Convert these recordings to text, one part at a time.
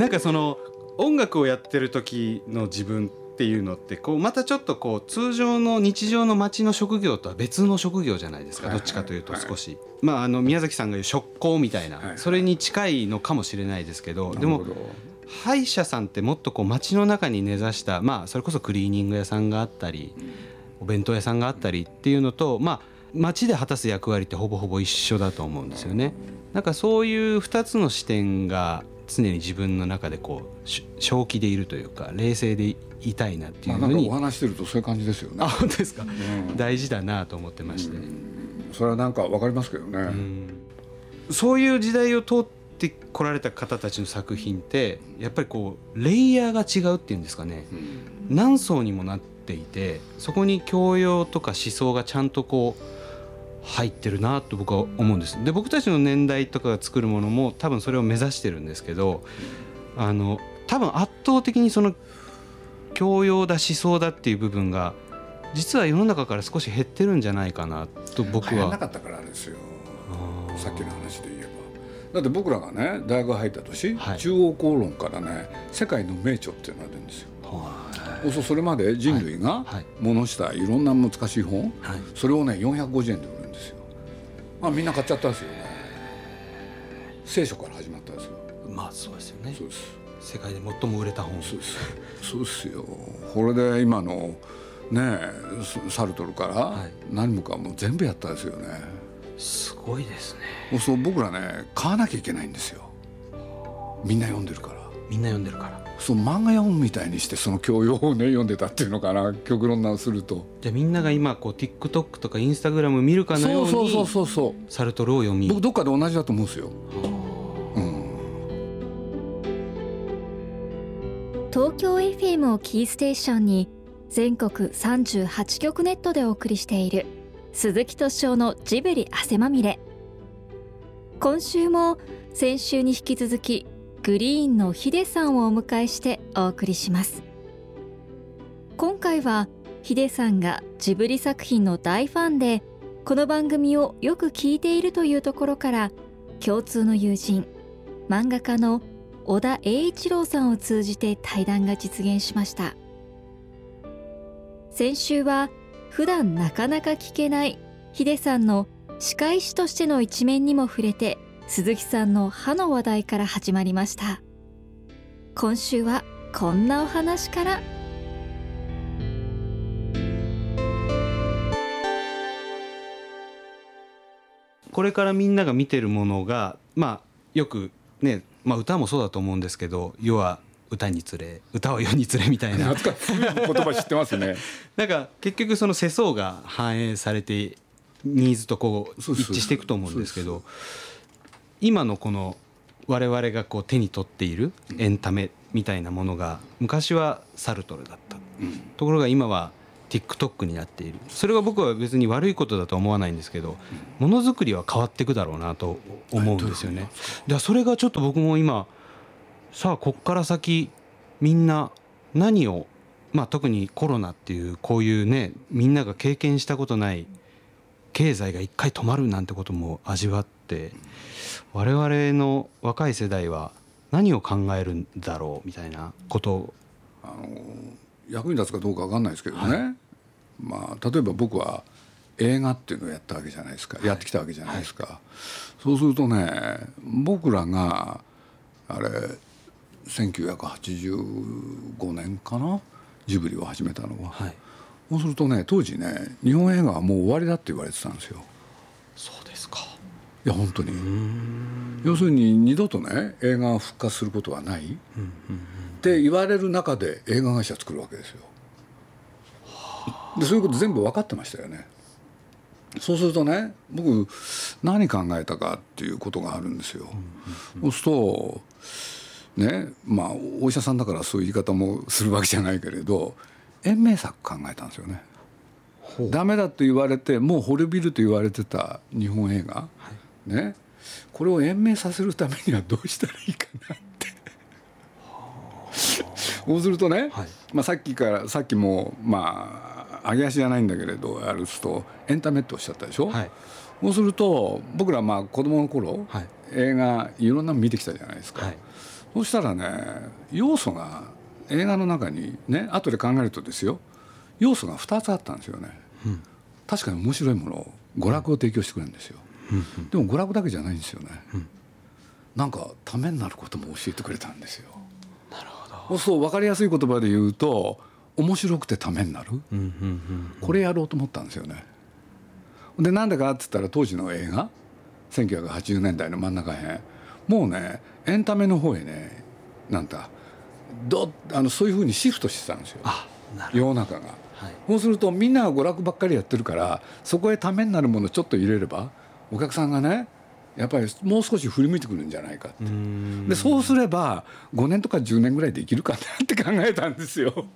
なんかその音楽をやってる時の自分っていうのってこうまたちょっとこう通常の日常の街の職業とは別の職業じゃないですか、どっちかというと少し、まああの宮崎さんが言う職工みたいな、それに近いのかもしれないですけど。でも歯医者さんってもっとこう街の中に根ざしたまあそれこそクリーニング屋さんがあったり、お弁当屋さんがあったりっていうのとまあ街で果たす役割ってほぼほぼ一緒だと思うんですよね。なんかそういう2つの視点が常に自分の中でこう正気でいるというか冷静でいたいなっていうふうに、まあ、お話してるとそういう感じですよね。あ本当ですか、うん、大事だなと思ってまして、それはなんかわかりますけどね、そういう時代を通ってこられた方たちの作品ってやっぱりこうレイヤーが違うっていうんですかね、何層にもなっていてそこに教養とか思想がちゃんとこう入ってるなと僕は思うんですで僕たちの年代とかが作るものも多分それを目指してるんですけどあの多分圧倒的にその教養だ思想だっていう部分が実は世の中から少し減ってるんじゃないかなと僕は。なかったからですよさっきの話で言えば。だって僕らがね大学入った年、はい、中央公論からね世界の名著っていうのが出るんですよ。はい、それまで人類がものしたいろんな難しい本、はい、それをね450円で売る。まあみんな買っちゃったんですよね。聖書から始まったんですよ。まあそうですよね。そうです。世界で最も売れた本。そうです。そうですよ。これで今のねサルトルから何もかも全部やったんですよね、はい、すごいですね。そう僕らね買わなきゃいけないんですよ。みんな読んでるから。みんな読んでるからそう漫画読むみたいにしてその教養をね読んでたっていうのかな。極論なすると。じゃあみんなが今こう TikTok とか Instagram 見るかのようにそうそうそうそうサルトルを読み。僕どっかで同じだと思うんですよ。東京 FM をキーステーションに全国38局ネットでお送りしている鈴木敏夫のジブリ汗まみれ。今週も先週に引き続きグリーンのヒデさんをお迎えしてお送りします。今回はヒデさんがジブリ作品の大ファンでこの番組をよく聞いているというところから共通の友人漫画家の小田栄一郎さんを通じて対談が実現しました。先週は普段なかなか聞けないヒデさんの歯科医師としての一面にも触れて鈴木さんの歯の話題から始まりました。今週はこんなお話から。これからみんなが見てるものがまあよくねまあ、歌もそうだと思うんですけど要は歌につれ歌を世につれみたいな。言葉知ってますね。なんか結局その世相が反映されてニーズとこう一致していくと思うんですけど今のこの我々がこう手に取っているエンタメみたいなものが昔はサルトルだった、ところが今は TikTok になっている。それが僕は別に悪いことだと思わないんですけどものづくりは変わっていくだろうなと思うんですよね。でそれがちょっと僕も今さあこっから先みんな何をまあ特にコロナっていうこういうねみんなが経験したことない経済が一回止まるなんてことも味わって我々の若い世代は何を考えるんだろうみたいなことを。あの役に立つかどうか分かんないですけどね、はい、まあ、例えば僕は映画っていうのをやったわけじゃないですか、はい、やってきたわけじゃないですか、はい、そうするとね僕らがあれ1985年かな？ジブリを始めたのは、はい、そうするとね当時ね日本映画はもう終わりだって言われてたんですよ。そうですかいや本当に要するに二度とね映画が復活することはない、うんうんうんって言われる中で映画会社作るわけですよ。でそういうこと全部分かってましたよね。そうするとね僕何考えたかっていうことがあるんですよ。そうするとねまあお医者さんだからそういう言い方もするわけじゃないけれど延命策考えたんですよね。ダメだと言われてもう滅びると言われてた日本映画、はい、ね。これを延命させるためにはどうしたらいいかなそうするとね、はい、まあ、さっきからさっきもまあ揚げ足じゃないんだけれどあるとエンタメっておっしゃったでしょ、はい、そうすると僕らまあ子供の頃、はい、映画いろんなの見てきたじゃないですか、そしたらね要素が映画の中にね後で考えるとですよ。要素が2つあったんですよね、うん、確かに面白いものを娯楽を提供してくれるんですよ、うん、でも娯楽だけじゃないんですよね、うん、なんかためになることも教えてくれたんですよ。なるほど。そう分かりやすい言葉で言うと面白くてためになる、これやろうと思ったんですよね。でなんでかっつったら当時の映画1980年代の真ん中辺もうねエンタメの方へねなんだどあのそういうふうにシフトしてたんですよ。世の中が、はい、そうするとみんなが娯楽ばっかりやってるからそこへためになるものちょっと入れればお客さんがねやっぱりもう少し振り向いてくるんじゃないかって。でそうすれば5年とか10年ぐらいできるかなって考えたんですよ。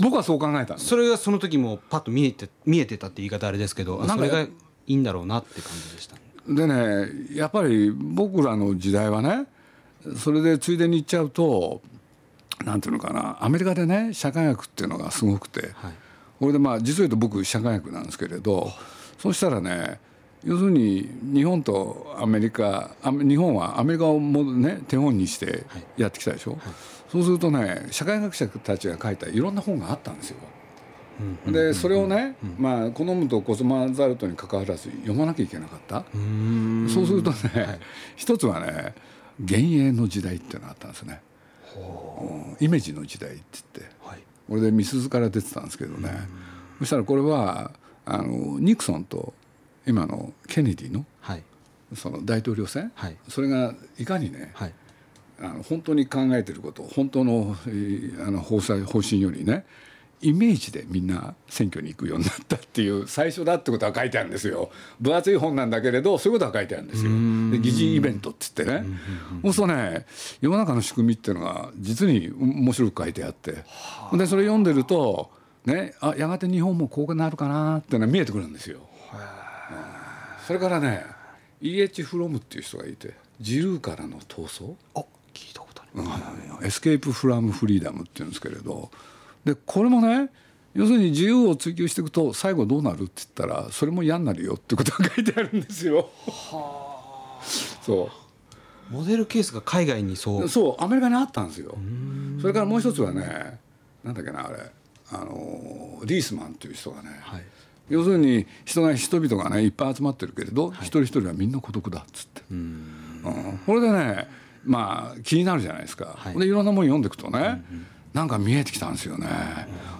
僕はそう考えたそれがその時もパッと見えて見えてたって言い方あれですけどそれがいいんだろうなって感じでした。でねやっぱり僕らの時代はねそれでついでに言っちゃうとなんていうのかなアメリカでね社会学っていうのがすごくて、はい、これでまあ実を言うと僕社会学なんですけれどそうしたらね要するに日本とアメリカ日本はアメリカをもね手本にしてやってきたでしょ、はい。はい、そうするとね社会学者たちが書いたいろんな本があったんですよ。でそれをね、まあ、好むと好まざるとにかかわらず読まなきゃいけなかった。そうするとね、はい、一つはね幻影の時代っていうのがあったんですね、イメージの時代って言って、はい、これでみすゞから出てたんですけどね。そしたらこれはあのニクソンと今のケネディの,、その大統領選、はい、それがいかにね、はい、あの本当に考えてること本当のあの方針方針よりねイメージでみんな選挙に行くようになったっていう最初だってことは書いてあるんですよ。分厚い本なんだけれどそういうことは書いてあるんですよ。で疑似イベントっつってね。そうするとね世の中の仕組みっていうのが実に面白く書いてあって。でそれ読んでるとねあやがて日本もこうなるかなっていうのが見えてくるんですよそれからね E.H. フロムっていう人がいて自由からの逃走あ聞いたことあります、うん、エスケープ・フラム・フリーダムっていうんですけれどでこれもね要するに自由を追求していくと最後どうなるって言ったらそれも嫌になるよってことが書いてあるんですよ。はあ。そう。モデルケースが海外にそうそうアメリカにあったんですよ。それからもう一つはねなんだっけなあれあのリースマンっていう人がね、はい、要するに人が人々がねいっぱい集まってるけれど、はい、一人一人はみんな孤独だっつって。うん、これでねまあ気になるじゃないですか。はい、でいろんなもの読んでいくとね。うんうん。なんか見えてきたんですよね。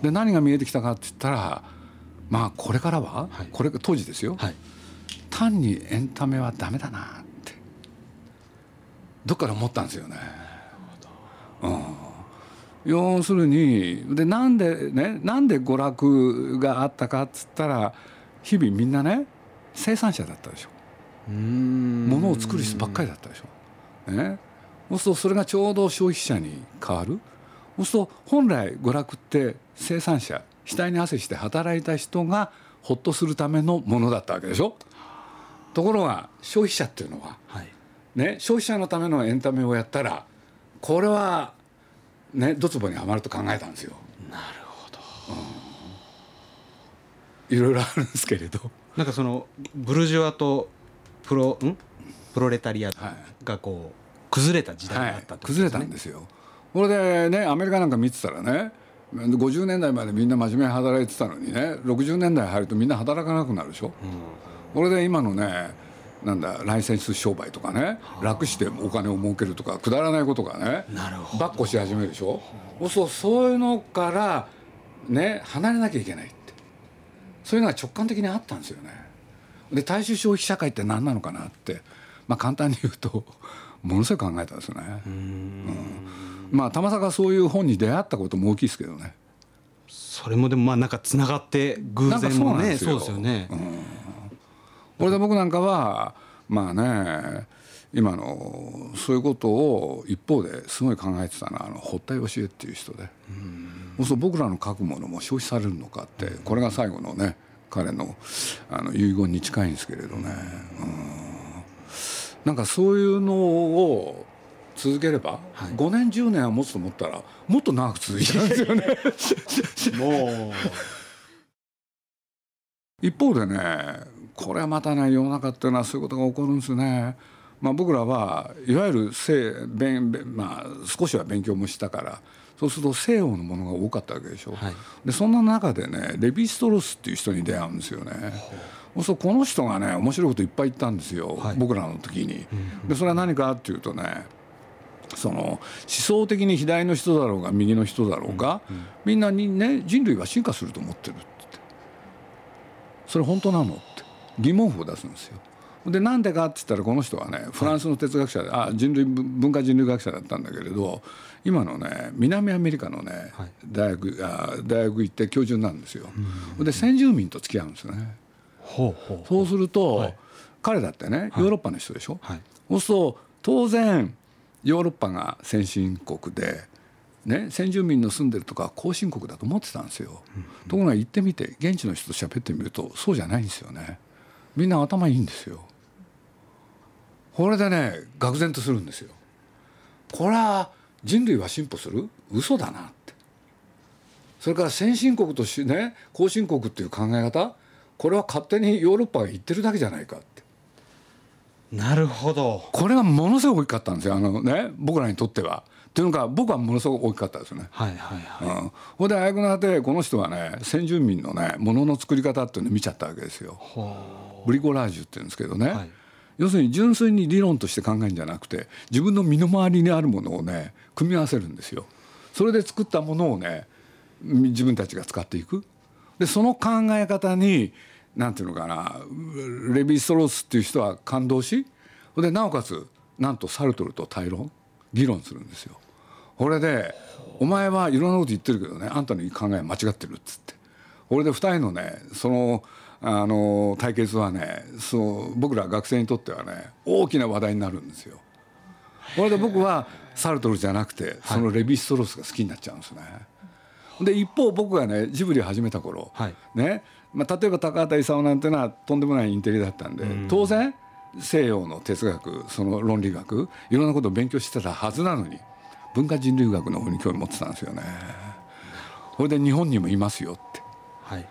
で何が見えてきたかって言ったらまあこれからは、はい、これ当時ですよ、はい、単にエンタメはダメだなってどっから思ったんですよね。うん、要するにでなんでねなんで娯楽があったかっつったら日々みんなね生産者だったでしょ。ものを作る人ばっかりだったでしょ。ね、そうするとそれがちょうど消費者に変わる。そうすると本来娯楽って生産者額に汗して働いた人がほっとするためのものだったわけでしょところが消費者っていうのは、はい、ね、消費者のためのエンタメをやったらこれはねドツボにはまると考えたんですよ。なるほど、うん、いろいろあるんですけれど。なんかそのブルジョワとプロん？プロレタリアがこう崩れた時代があったってことですね、はい、崩れたんですよ。これでねアメリカなんか見てたらね50年代までみんな真面目に働いてたのにね60年代入るとみんな働かなくなるでしょ、うん、これで今のねなんだライセンス商売とかね、楽してお金を儲けるとかくだらないことがねばっこし始めるでしょ、うそうそういうのからね離れなきゃいけないって。そういうのが直感的にあったんですよね。で大衆消費社会って何なのかなってまあ簡単に言うと ものすごい考えたんですよね。うん。まあたまさかそういう本に出会ったことも大きいですけどね。それもでもまあなんかつながって偶然もねそうですよね。うん、これで僕なんかはまあね今のそういうことを一方ですごい考えてたのはあの堀田芳恵っていう人で、うん、そう僕らの書くものも消費されるのかってこれが最後のね彼のあの遺言に近いんですけれどね。うん。なんかそういうのを続ければ、はい、5年10年は持つと思ったらもっと長く続いちゃうんですよね。もう。一方でねこれはまたね世の中っていうのはそういうことが起こるんですね。まあ、僕らはいわゆる西勉、まあ、少しは勉強もしたからそうすると西洋のものが多かったわけでしょ、はい、でそんな中でねレヴィ・ストロスっていう人に出会うんですよね。そうするとこの人がね面白いこといっぱい言ったんですよ、はい、僕らの時に。でそれは何かっていうとねその思想的に左の人だろうが右の人だろうが、うんうん、みんなにね人類は進化すると思ってるって。それ本当なのって疑問符を出すんですよ。でなんでかって言ったらこの人はねフランスの哲学者で、あ人類文化人類学者だったんだけれど今のね南アメリカのね、大学あ大学行って教授なんですよ。で先住民と付き合うんですよね。ほうほうそうすると、はい、彼だってねヨーロッパの人でしょ？はい、そうすると当然ヨーロッパが先進国で。ね、先住民の住んでるとか後進国だと思ってたんですよ、うん、ところが行ってみて現地の人と喋ってみるとそうじゃないんですよねみんな頭いいんですよ。これでね愕然とするんですよ。これは人類は進歩する？嘘だなって。それから先進国としてね後進国っていう考え方？これは勝手にヨーロッパが言ってるだけじゃないかって。なるほど。これがものすごく大きかったんですよ。あのね僕らにとっては。というのか僕はものすごく大きかったですね。はいはいはい。うん、ほんであやくなってこの人はね先住民のねものの作り方っていうのを見ちゃったわけですよ。ブリコラージュって言うんですけどね、はい、要するに純粋に理論として考えるんじゃなくて自分の身の回りにあるものをね組み合わせるんですよ。それで作ったものをね自分たちが使っていく。でその考え方になんていうのかなレヴィ・ストロースっていう人は感動しでなおかつなんとサルトルと対論議論するんですよ。これで「お前はいろんなこと言ってるけどねあんたの考え間違ってる」っつって。これで2人のねそのあの対決はねそう僕ら学生にとってはね大きな話題になるんですよ。これで僕はサルトルじゃなくてそのレヴィ・ストロースが好きになっちゃうんですね。で一方僕がねジブリを始めた頃、はい、ねまあ、例えば高畑勲なんてのはとんでもないインテリだったんで、当然西洋の哲学その論理学いろんなことを勉強してたはずなのに文化人類学の方に興味持ってたんですよね。それで日本にもいますよって。はい、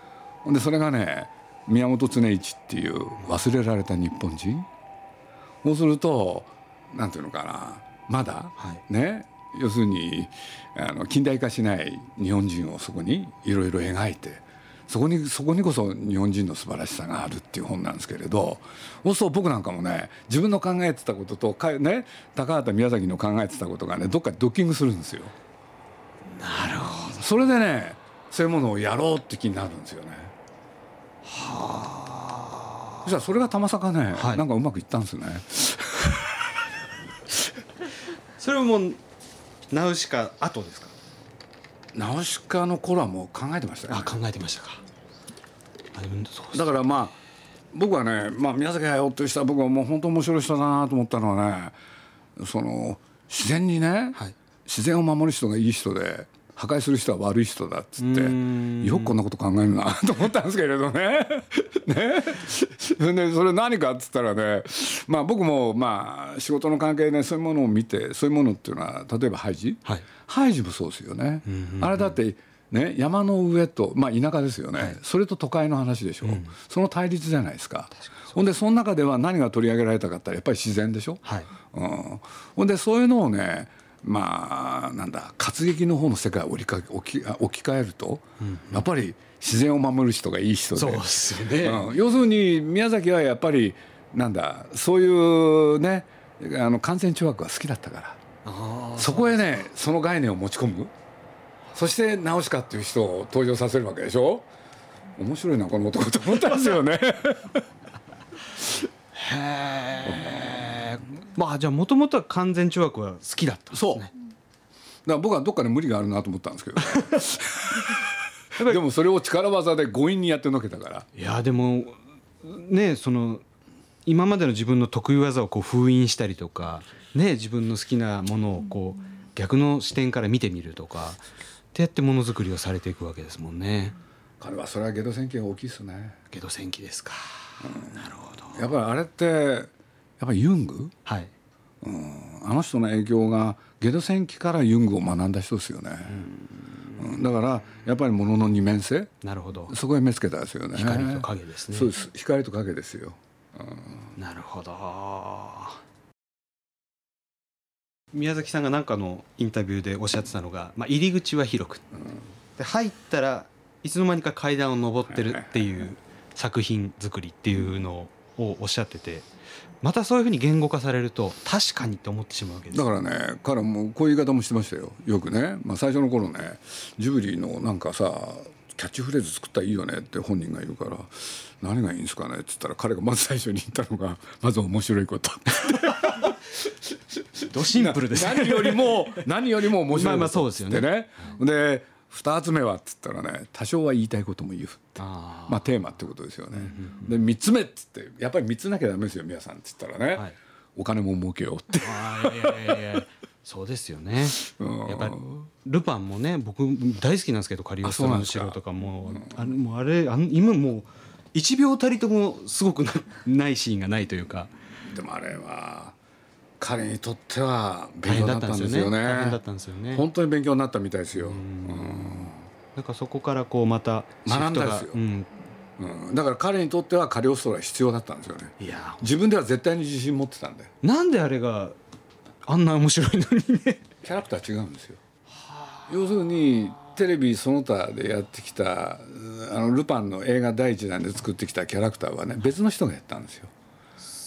でそれがね宮本恒一っていう忘れられた日本人そうするとなんていうのかなまだ、はい、ね要するにあの近代化しない日本人をそこにいろいろ描いてそこにそこにこそ日本人の素晴らしさがあるっていう本なんですけれどそうすると僕なんかもね自分の考えてたこととか、ね、高畑宮崎の考えてたことがねどっかでドッキングするんですよ。なるほど。それでねそういうものをやろうって気になるんですよね。はあ。じゃあそれがたまさかね、はい、なんかうまくいったんですね。それもナウシカ後ですか？ナウシカの頃はもう考えてましたね。あ考えてましたか。だからまあ僕はね、まあ、宮崎駿っていう人は僕はもう本当面白い人だなと思ったのはねその自然にね、はい、自然を守る人がいい人で破壊する人は悪い人だっつってよくこんなこと考えるなと思ったんですけれどね。ね。でそれ何かっつったらねまあ僕もまあ仕事の関係でそういうものを見てそういうものっていうのは例えばハイジ、はい、ハイジもそうですよね。あれだってね、山の上と、まあ、田舎ですよね、はい、それと都会の話でしょ、うん、その対立じゃないですか。ほんでその中では何が取り上げられたかったらやっぱり自然でしょ、はい。うん、ほんでそういうのをねまあなんだ活劇の方の世界を置き置き置き換えると、うんやっぱり自然を守る人がいい人で。そうですよね、うん、要するに宮崎はやっぱりなんだそういうねあの感染懲悪が好きだったから。そこへねその概念を持ち込む。そしてナウシカっていう人を登場させるわけでしょ。面白いなこの男と思ったんですよね。へえまあじゃあもともとは完全懲悪は好きだったんですね。そう。だから僕はどっかで無理があるなと思ったんですけど。でもそれを力技で強引にやってのけたから。いやでもねその今までの自分の得意技をこう封印したりとかね自分の好きなものをこう逆の視点から見てみるとかってやってものづくりをされていくわけですもんね。彼はそれはゲド戦記が大きいですね。ゲド戦記ですか、うん、なるほど。やっぱりあれってやっぱりユング、はい。うん、あの人の影響がゲド戦記からユングを学んだ人ですよね。うん、だからやっぱりものの二面性？なるほど。そこへ目つけたですよね。光と影ですね。そうです。光と影ですよ、うん、なるほど。宮崎さんが何かのインタビューでおっしゃってたのが、まあ、入り口は広く、で入ったらいつの間にか階段を上ってるっていう作品作りっていうのをおっしゃっててまたそういうふうに言語化されると確かにって思ってしまうわけです。だからね彼もこういう言い方もしてましたよ。よくね、まあ、最初の頃ねジブリのなんかさキャッチフレーズ作ったらいいよねって本人が言うから何がいいんですかねって言ったら彼がまず最初に言ったのがまず面白いこと。ドシンプルです。ね何よりも何よりも面白いことまあまあそうですよねってね。で2つ目はっつったらね多少は言いたいことも言うって。あまあテーマってことですよね、で3つ目っつってやっぱり3つなきゃダメですよ皆さんっつったらね、はい。お金も儲けようって。いやいやいや そうですよね。やっぱりルパンもね僕大好きなんですけどカリオストロの城とかも。あれもうあれあの今もう1秒たりともすごくなないシーンがないというか。でもあれは彼にとっては勉強になったんですよね。大変だったんですよね。本当に勉強になったみたいですよ、なん。かそこからこうまた学んだですよ。うん、うん。だから彼にとってはカリオストロは必要だったんですよね。いや。自分では絶対に自信持ってたんで。なんであれがあんな面白いのにね。キャラクター違うんですよ。要するにテレビその他でやってきたうんあのルパンの映画第一弾で作ってきたキャラクターはね別の人がやったんですよ。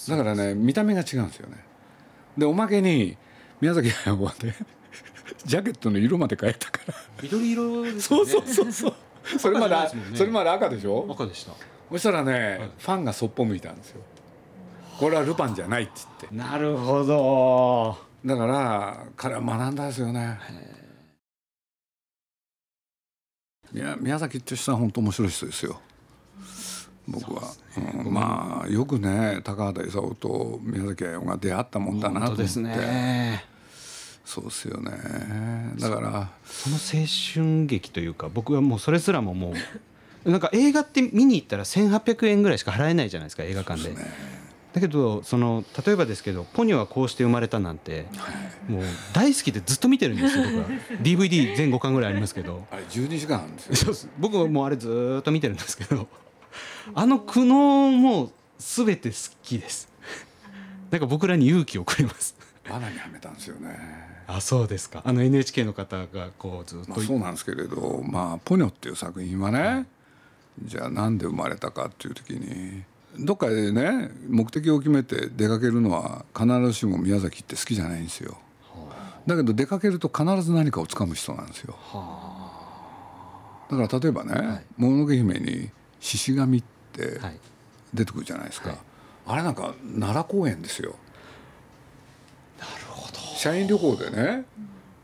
だからね見た目が違うんですよねでおまけに宮崎駿はねジャケットの色まで変えたから。緑色ですそうそうそうそう。それまでね。それまで赤でしょ？赤でした。そしたらね、ファンがそっぽ向いたんですよ。これはルパンじゃないって言って。なるほど。だから彼は学んだですよね。宮宮崎って人は本当面白い人ですよ僕は、うん。まあよくね高畑勲と宮崎駿が出会ったもんだなと思って。ね。そうですよね。だから。その青春劇というか僕はもうそれすらももう なんか映画って見に行ったら1800円ぐらいしか払えないじゃないですか映画館で。だけどその例えばですけど「ポニョはこうして生まれた」なんてもう大好きでずっと見てるんですよ僕は。DVD 全5巻ぐらいありますけど。あれ12時間あるんです。よ僕はもうあれずーっと見てるんですけどあの苦悩も全て好きです。なんか僕らに勇気をくれます。罠にはめたんですよね。あそうですか。あの NHK の方がこうずっとまあ、そうなんですけれど、まあ、ポニョっていう作品はね、じゃあなんで生まれたかっていう時にどっかでね目的を決めて出かけるのは必ずしも宮崎って好きじゃないんですよ。だけど出かけると必ず何かをつかむ人なんですよ。だから例えばね「もののけ姫」に獅子神ってはい。出てくるじゃないですか、あれなんか奈良公園ですよ。社員旅行でね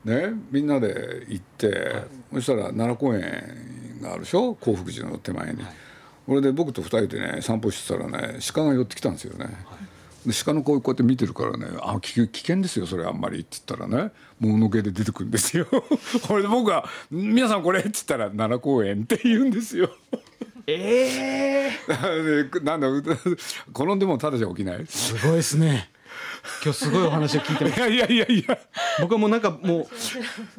ねみんなで行って、そしたら奈良公園があるでしょ？興福寺の手前に、これで僕と二人でね散歩してたらね鹿が寄ってきたんですよね、で鹿の声こうやって見てるからね「あ危危険ですよそれあんまり」って言ったらね。もののけで出てくるんですよ。これで僕が「皆さんこれ」って言ったら「奈良公園」って言うんですよええで なんだ転んでもただじゃ起きない？すごいですね。今日すごいお話を聞いてます。いやいやいや。いや僕はもうなんかもう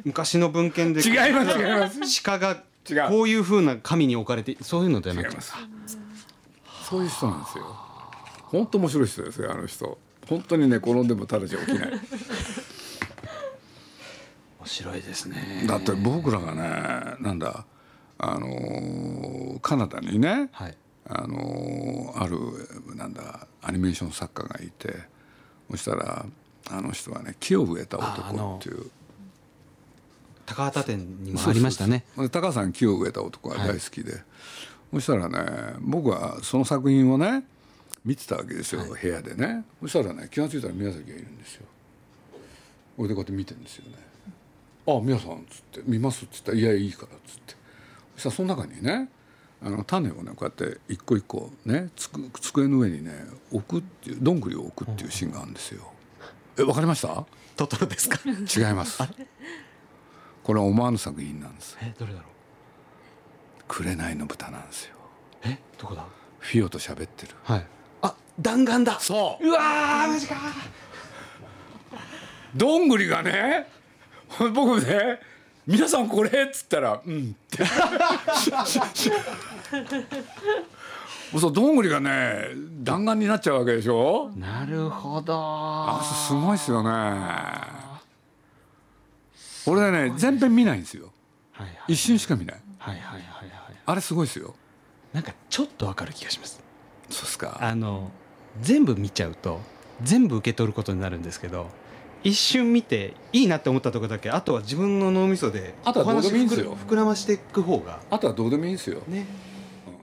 昔の文献で。違います違います。鹿がこういうふうな神に置かれてそういうのではなくて。そういう人なんですよ。本当面白い人ですよあの人。本当にね転んでもただじゃ起きない。面白いですね。だって僕らがねなんだあのーカナダにね、はい。あのーあるなんだアニメーション作家がいてそしたらあの人はね木を植えた男っていう。高畑店にもありましたね。高橋さん木を植えた男が大好きで、そしたらね僕はその作品をね見てたわけですよ、部屋でね。そしたらね気が付いたら宮崎がいるんですよ。俺でこうやって見てるんですよね「あ宮さん」っつって「見ます」っつったら「いやいいから」っつってそしたらその中にねあの種をねこうやって一個一個ねつく机の上にね置くっていうどんぐりを置くっていうシーンがあるんですよ。えわかりました？トトロですか？違います。これは思わぬ作品なんです。えどれだろう？紅の豚なんですよ。えどこだ？フィオと喋ってる。はい。あ弾丸だ！そう。うわーマジかどんぐりがね僕ね「皆さんこれ」っつったら「うん」ってそうどんぐりがね弾丸になっちゃうわけでしょ？なるほど。あすごいっすよね。俺ね全編見ないんですよ。はいはい一瞬しか見ない。はいはいはいはい。あれすごいですよ。なんかちょっとわかる気がします。そうっすか。あの全部見ちゃうと全部受け取ることになるんですけど一瞬見ていいなって思ったところだけあとは自分の脳みそであとはどうでもいいんですよ。膨らましていく方があとはどうでもいいんですよ、ね。うん。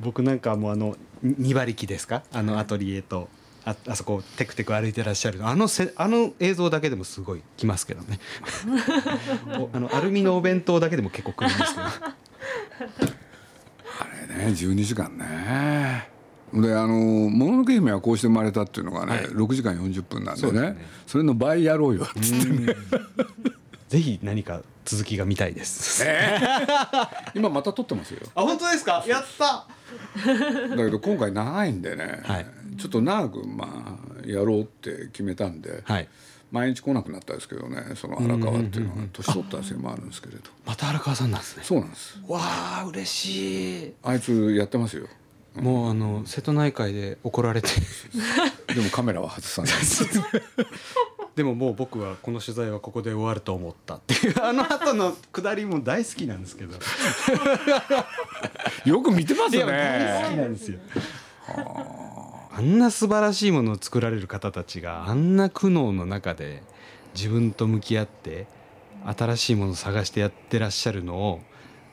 僕なんかもうあのに2馬力ですか？あのアトリエとああそこをテクテク歩いてらっしゃるあのせあの映像だけでもすごい来ますけどね。おあのアルミのお弁当だけでも結構来るんですけど。あれね12時間ねであの「もののけ姫はこうして生まれた」っていうのがね、はい。6時間40分なんでね。ね。それの倍やろうよっつってね。ぜひ何か続きが見たいです、今また撮ってますよ。あ本当ですか？やった。だけど今回長いんでね、はい。ちょっと長くまあやろうって決めたんで、はい。毎日来なくなったんですけどねその荒川っていうのは。年取ったせいもあるんですけれど。また荒川さんなんですね。そうなんです。わあ嬉しい。あいつやってますよもうあの瀬戸内海で怒られて。でもカメラは外さない。でももう僕はこの取材はここで終わると思ったっていう。あの後の下りも大好きなんですけど。よく見てますいや大好きねなんですよ。あんな素晴らしいものを作られる方たちがあんな苦悩の中で自分と向き合って新しいものを探してやってらっしゃるのを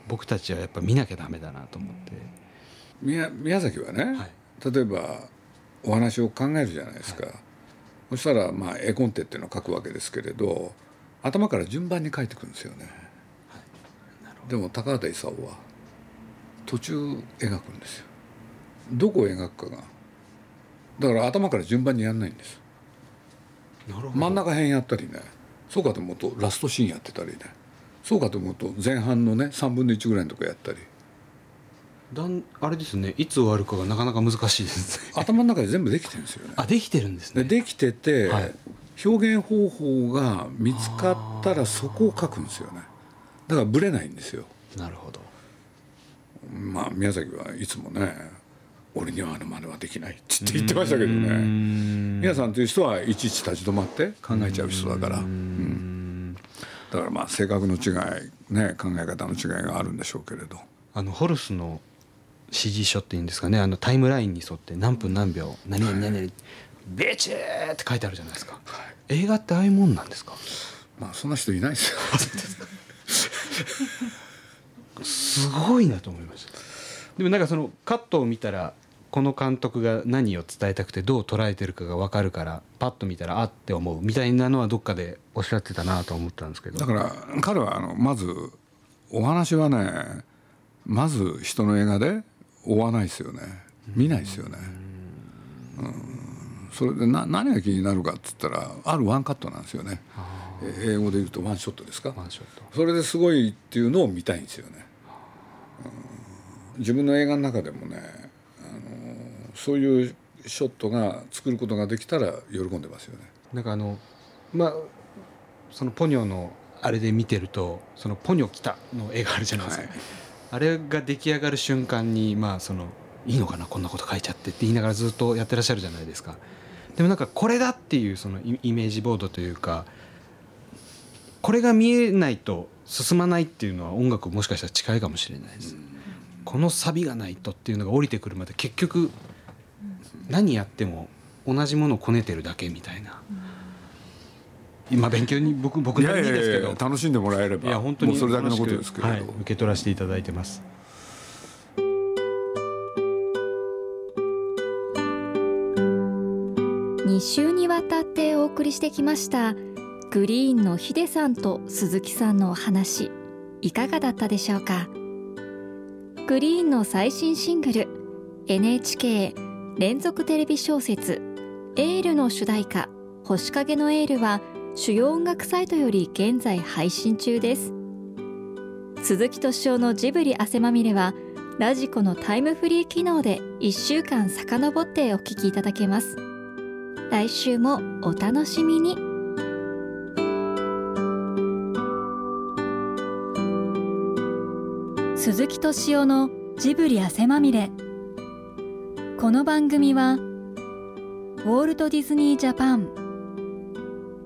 僕たちはやっぱ見なきゃダメだなと思って、宮宮崎はね、はい。例えばお話を考えるじゃないですか、そしたらまあ絵コンテっていうのを書くわけですけれど頭から順番に書いてくるんですよね、でも高畑勲は途中描くんですよ。どこを描くかが。だから頭から順番にやんないんです。真ん中辺やったりね。そうかと思うとラストシーンやってたりね。そうかと思うと前半のね3分の1ぐらいのとこやったりだんあれですねいつ終わるかがなかなか難しいですね。頭の中で全部できてるんですよね。あできてるんですね。でできてて、はい。表現方法が見つかったらそこを書くんですよね。だからブレないんですよ。なるほど。まあ宮崎はいつもね「俺にはあの真似はできない」って言って言ってましたけどね。宮さんという人はいちいち立ち止まって考えちゃう人だから。うん。だからまあ性格の違いね考え方の違いがあるんでしょうけれど。あのホルスの指示書っていうんですかね。あのタイムラインに沿って何分何秒何々何々ビチーって書いてあるじゃないですか、映画ってああいうもんなんですか？まあそんな人いないですよ。すごいなと思いました。でもなんかそのカットを見たらこの監督が何を伝えたくてどう捉えてるかが分かるからパッと見たらあって思うみたいなのはどっかでおっしゃってたなと思ったんですけど。だから彼はあのまずお話はねまず人の映画で追わないですよね見ないですよね。うんそれでな何が気になるかっつったらあるワンカットなんですよね。え英語で言うとワンショットですか？ワンショットそれですごいっていうのを見たいんですよね。うん自分の映画の中でもねあのそういうショットが作ることができたら喜んでますよね。なんかあのまあそのポニョのあれで見てるとそのポニョ来たの絵があるじゃないですか、はいあれが出来上がる瞬間にまあそのいいのかなこんなこと書いちゃってって言いながらずっとやってらっしゃるじゃないですか。でもなんかこれだっていうそのイメージボードというかこれが見えないと進まないっていうのは音楽もしかしたら近いかもしれないです、このサビがないとっていうのが降りてくるまで結局何やっても同じものをこねてるだけみたいな、今勉強に僕僕なりにですけど。楽しんでもらえればいや本当にもうそれだけのことですけれど、はい、受け取らせていただいてます。2週にわたってお送りしてきましたグリーンのヒデさんと鈴木さんのお話いかがだったでしょうか？グリーンの最新シングル NHK 連続テレビ小説「エール」の主題歌「星影のエール」は主要音楽サイトより現在配信中です。鈴木敏夫のジブリ汗まみれはラジコのタイムフリー機能で1週間遡ってお聴きいただけます。来週もお楽しみに。鈴木敏夫のジブリ汗まみれ。この番組はウォールト・ディズニー・ジャパン